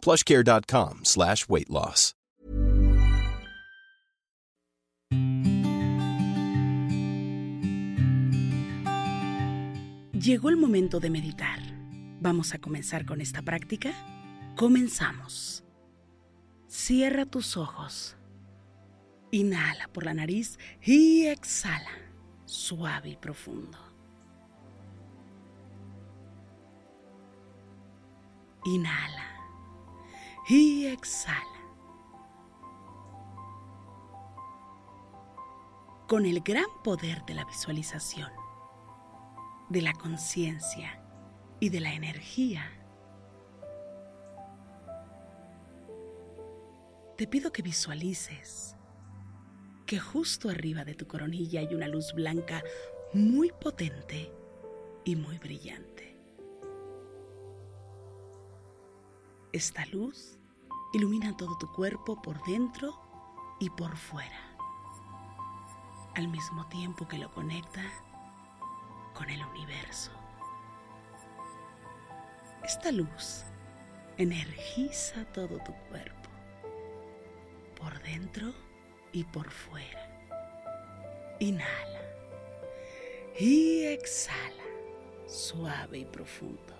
plushcare.com slash weight loss. Llegó el momento de meditar. ¿Vamos a comenzar con esta práctica? Comenzamos. Cierra tus ojos. Inhala por la nariz y exhala, suave y profundo. Inhala y exhala. Con el gran poder de la visualización, de la conciencia y de la energía, te pido que visualices que justo arriba de tu coronilla hay una luz blanca muy potente y muy brillante. Esta luz ilumina todo tu cuerpo por dentro y por fuera, al mismo tiempo que lo conecta con el universo. Esta luz energiza todo tu cuerpo, por dentro y por fuera. Inhala y exhala, suave y profundo.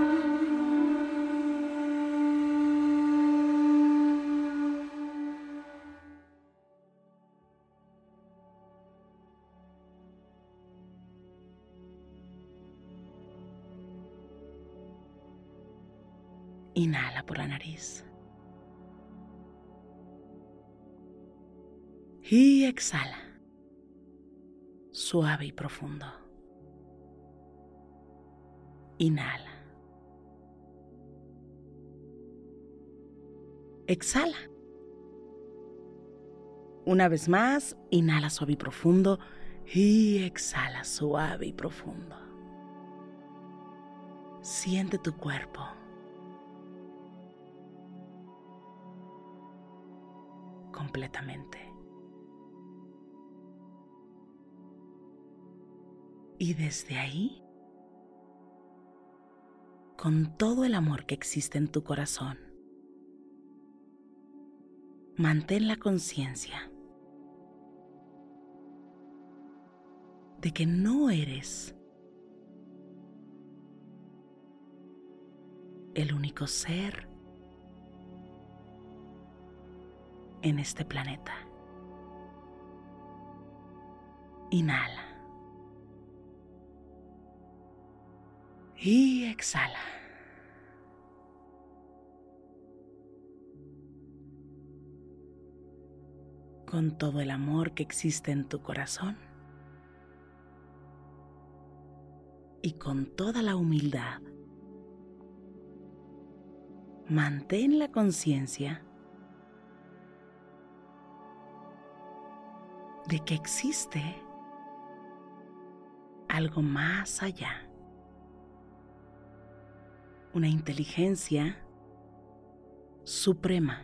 Inhala por la nariz. Y exhala. Suave y profundo. Inhala. Exhala. Una vez más, inhala suave y profundo y exhala suave y profundo. Siente tu cuerpo. Completamente. Y desde ahí, con todo el amor que existe en tu corazón, mantén la conciencia de que no eres el único ser en este planeta. Inhala. Y exhala. Con todo el amor que existe en tu corazón y con toda la humildad, mantén la conciencia de que existe algo más allá, una inteligencia suprema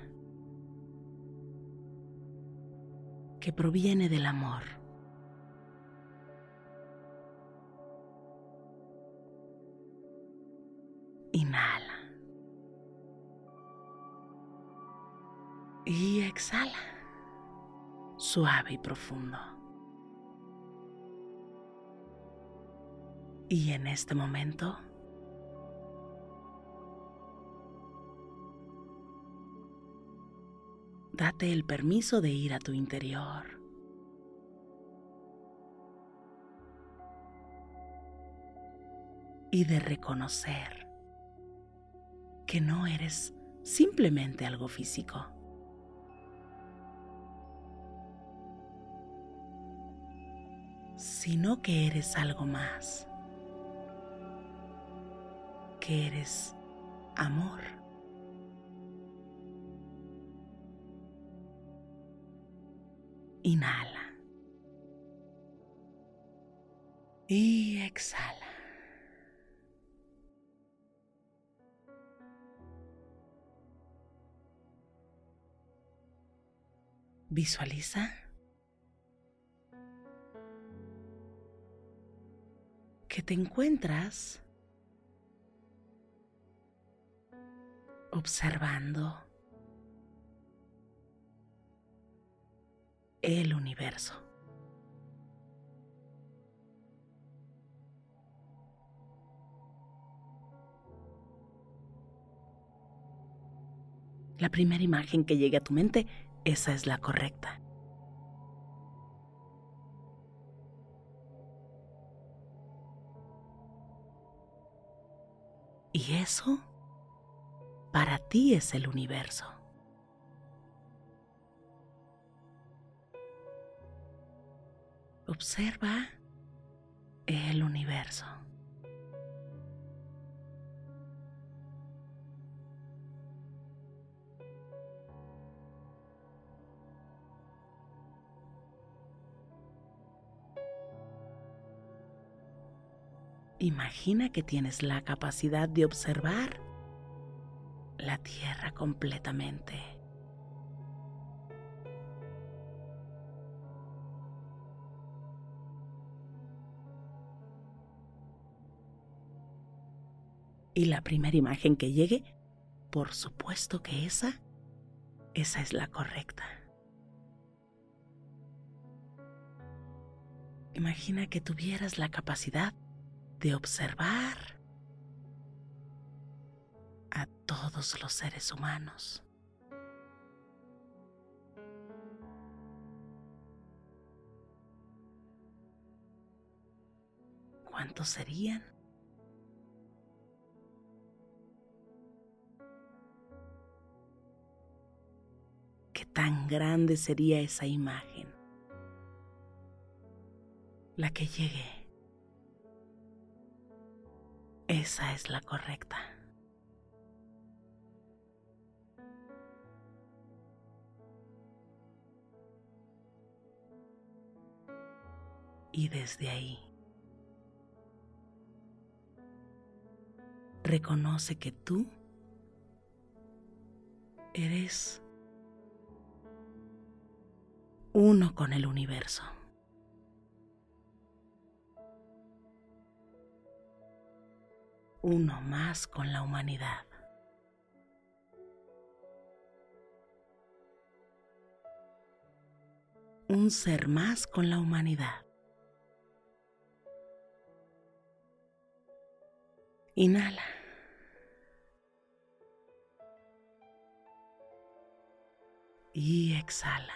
que proviene del amor. Inhala. Y exhala suave y profundo. Y en este momento, date el permiso de ir a tu interior. y de reconocer que no eres simplemente algo físico. Sino que eres algo más, que eres amor. Inhala. Y exhala. Visualiza que te encuentras observando el universo. La primera imagen que llegue a tu mente, esa es la correcta. Y eso para ti es el universo. Observa el universo. Imagina que tienes la capacidad de observar la tierra completamente. Y la primera imagen que llegue, por supuesto que esa, esa es la correcta. Imagina que tuvieras la capacidad de observar a todos los seres humanos. ¿Cuántos serían? ¿Qué tan grande sería esa imagen? La que llegue. Esa es la correcta. Y desde ahí, reconoce que tú eres uno con el universo. Uno más con la humanidad. Un ser más con la humanidad. Inhala. Y exhala.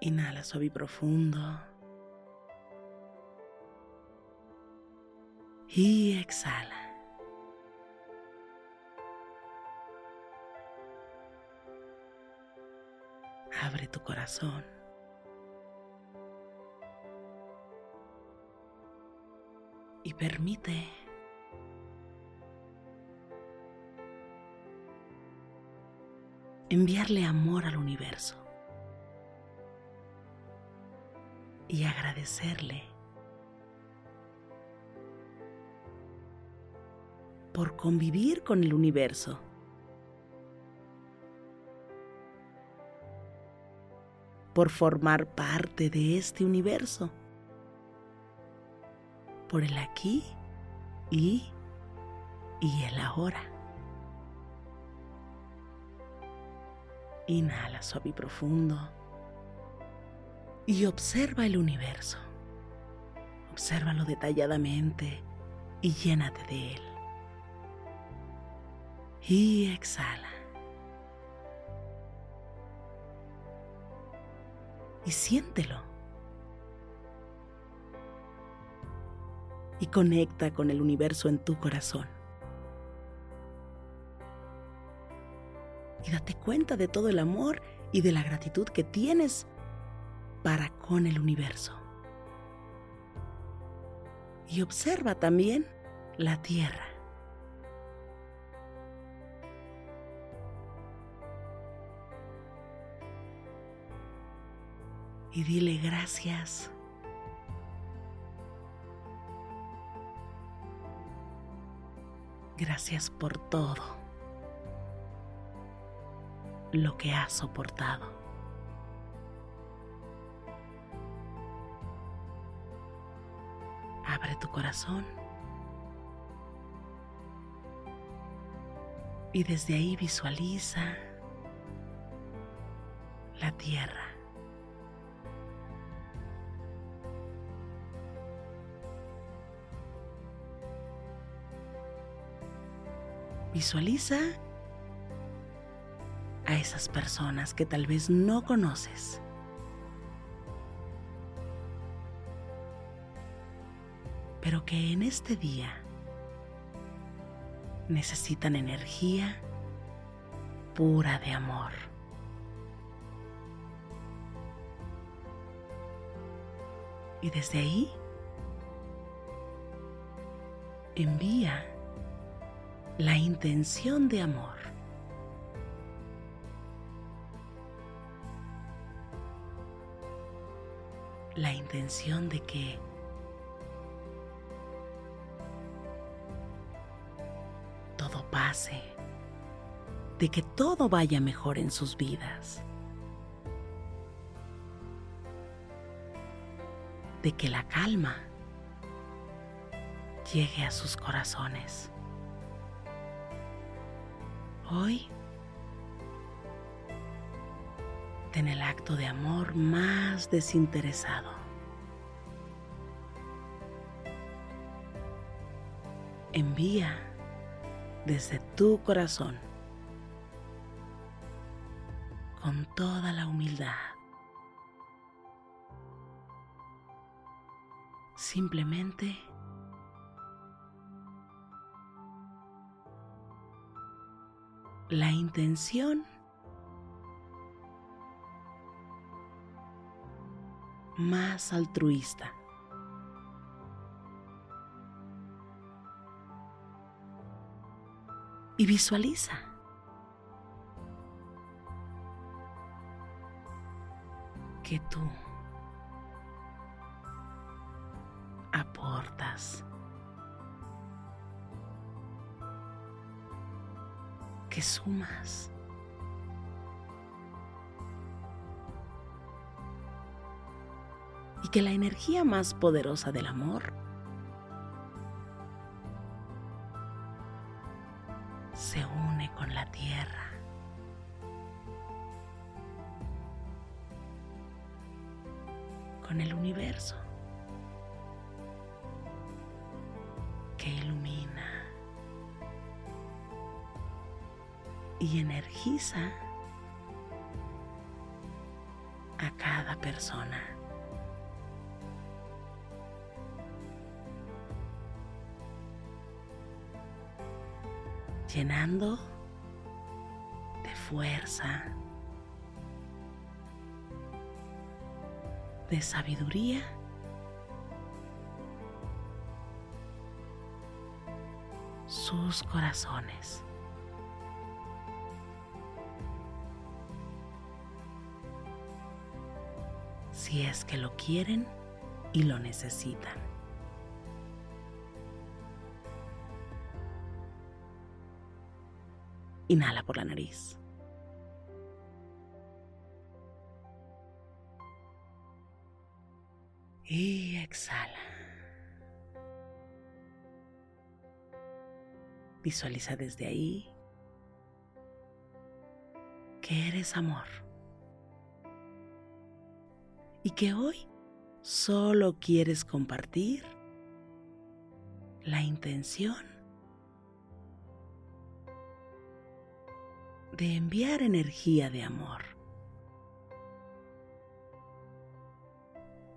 Inhala suave profundo. Y exhala. Abre tu corazón. Y permite enviarle amor al universo y agradecerle por convivir con el universo. por formar parte de este universo, por el aquí y, y el ahora. Inhala suave y profundo y observa el universo. Obsérvalo detalladamente y llénate de él y exhala. Y siéntelo. y conecta con el universo en tu corazón. Y date cuenta de todo el amor y de la gratitud que tienes para con el universo. Y observa también la tierra. Y dile gracias. Gracias por todo lo que has soportado. Abre tu corazón y desde ahí visualiza la tierra. Visualiza a esas personas que tal vez no conoces. Pero que en este día necesitan energía pura de amor. Y desde ahí envía la intención de amor la intención de que todo pase, de que todo vaya mejor en sus vidas, de que la calma llegue a sus corazones. Hoy en el acto de amor más desinteresado. Envía desde tu corazón con toda la humildad. Simplemente la intención más altruista. Y visualiza. que tú aportas, sumas. y que la energía más poderosa del amor y energiza a cada persona. llenando de fuerza, de sabiduría sus corazones. Si es que lo quieren y lo necesitan. Inhala por la nariz. Y exhala. Visualiza desde ahí que eres amor. Y que hoy solo quieres compartir la intención de enviar energía de amor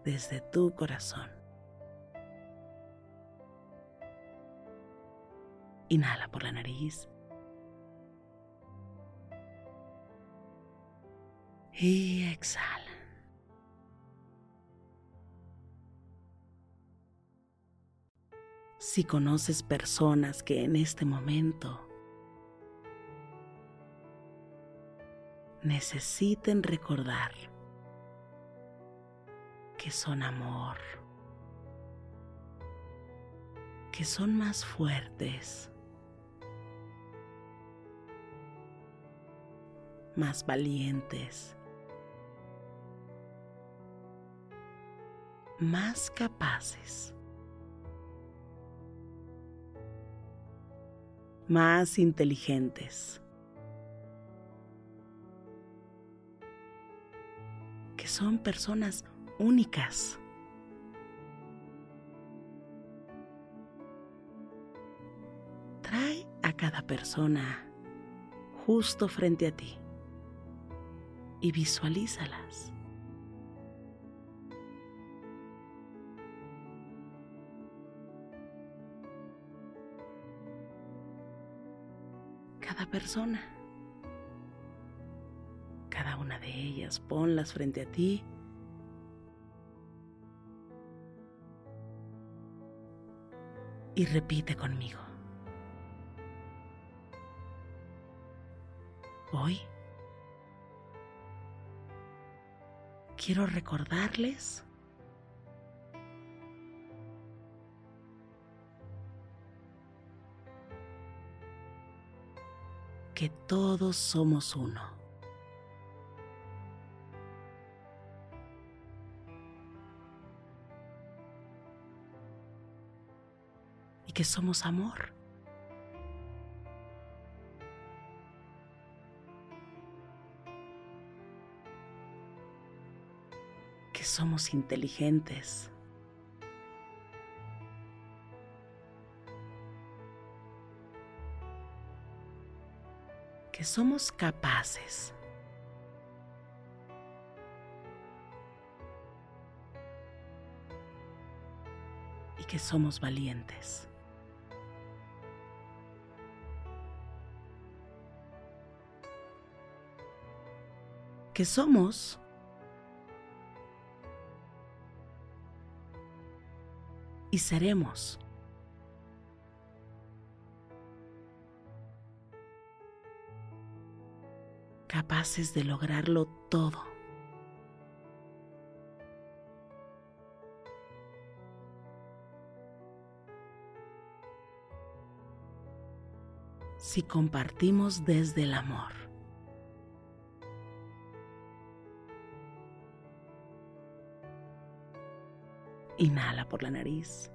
desde tu corazón Inhala por la nariz. Y exhala. Si conoces personas que en este momento necesiten recordar que son amor, que son más fuertes, más valientes, más capaces, más inteligentes. que son personas únicas. Trae a cada persona justo frente a ti y visualízalas. Persona, cada una de ellas, ponlas frente a ti. Y repite conmigo. Hoy quiero recordarles que todos somos uno. Y que somos amor. Que somos inteligentes. Que somos capaces. Y que somos valientes. Que somos y seremos capaces de lograrlo todo. Si compartimos desde el amor. Inhala por la nariz.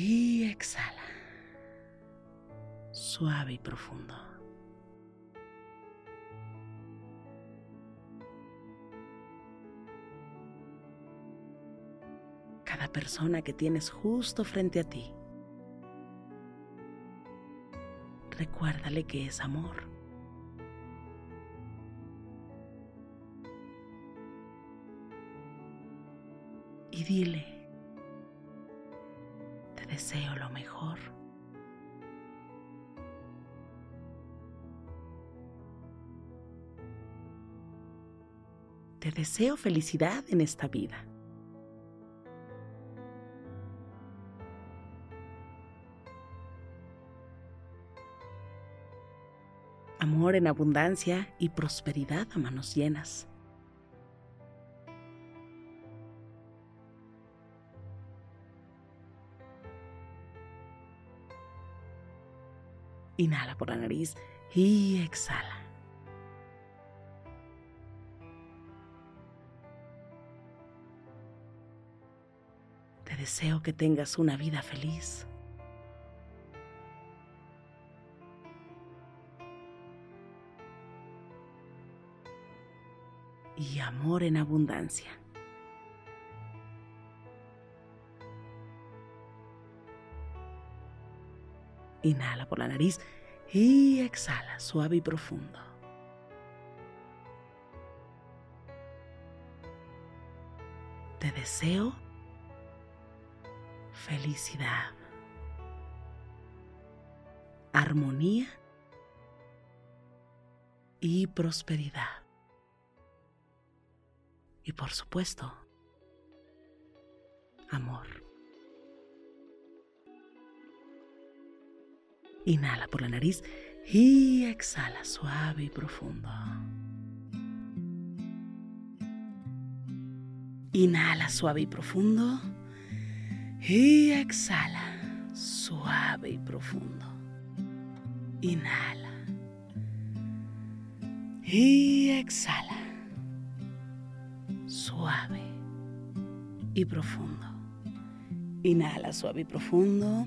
Y exhala. Suave y profundo. Cada persona que tienes justo frente a ti, recuérdale que es amor. Y dile, deseo lo mejor. Te deseo felicidad en esta vida. Amor en abundancia y prosperidad a manos llenas. Inhala por la nariz y exhala. Te deseo que tengas una vida feliz. Y amor en abundancia. Inhala por la nariz y exhala suave y profundo. te deseo felicidad, armonía y prosperidad. Y por supuesto, amor. Inhala por la nariz y exhala suave y profundo. Inhala suave y profundo. Y exhala suave y profundo. Inhala. Y exhala. Suave y profundo. Inhala suave y profundo.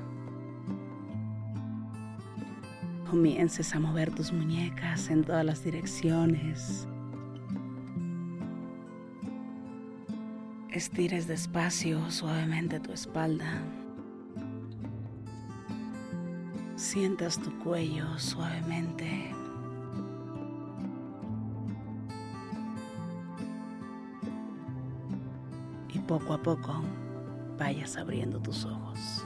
Comiences a mover tus muñecas en todas las direcciones. Estires despacio, suavemente tu espalda. Sientas tu cuello suavemente. Y poco a poco vayas abriendo tus ojos.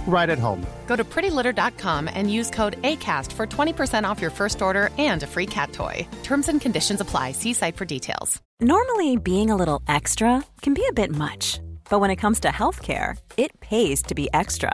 right at home. Go to prettylitter.com and use code ACAST for 20% off your first order and a free cat toy. Terms and conditions apply. See site for details. Normally, being a little extra can be a bit much, but when it comes to healthcare, it pays to be extra.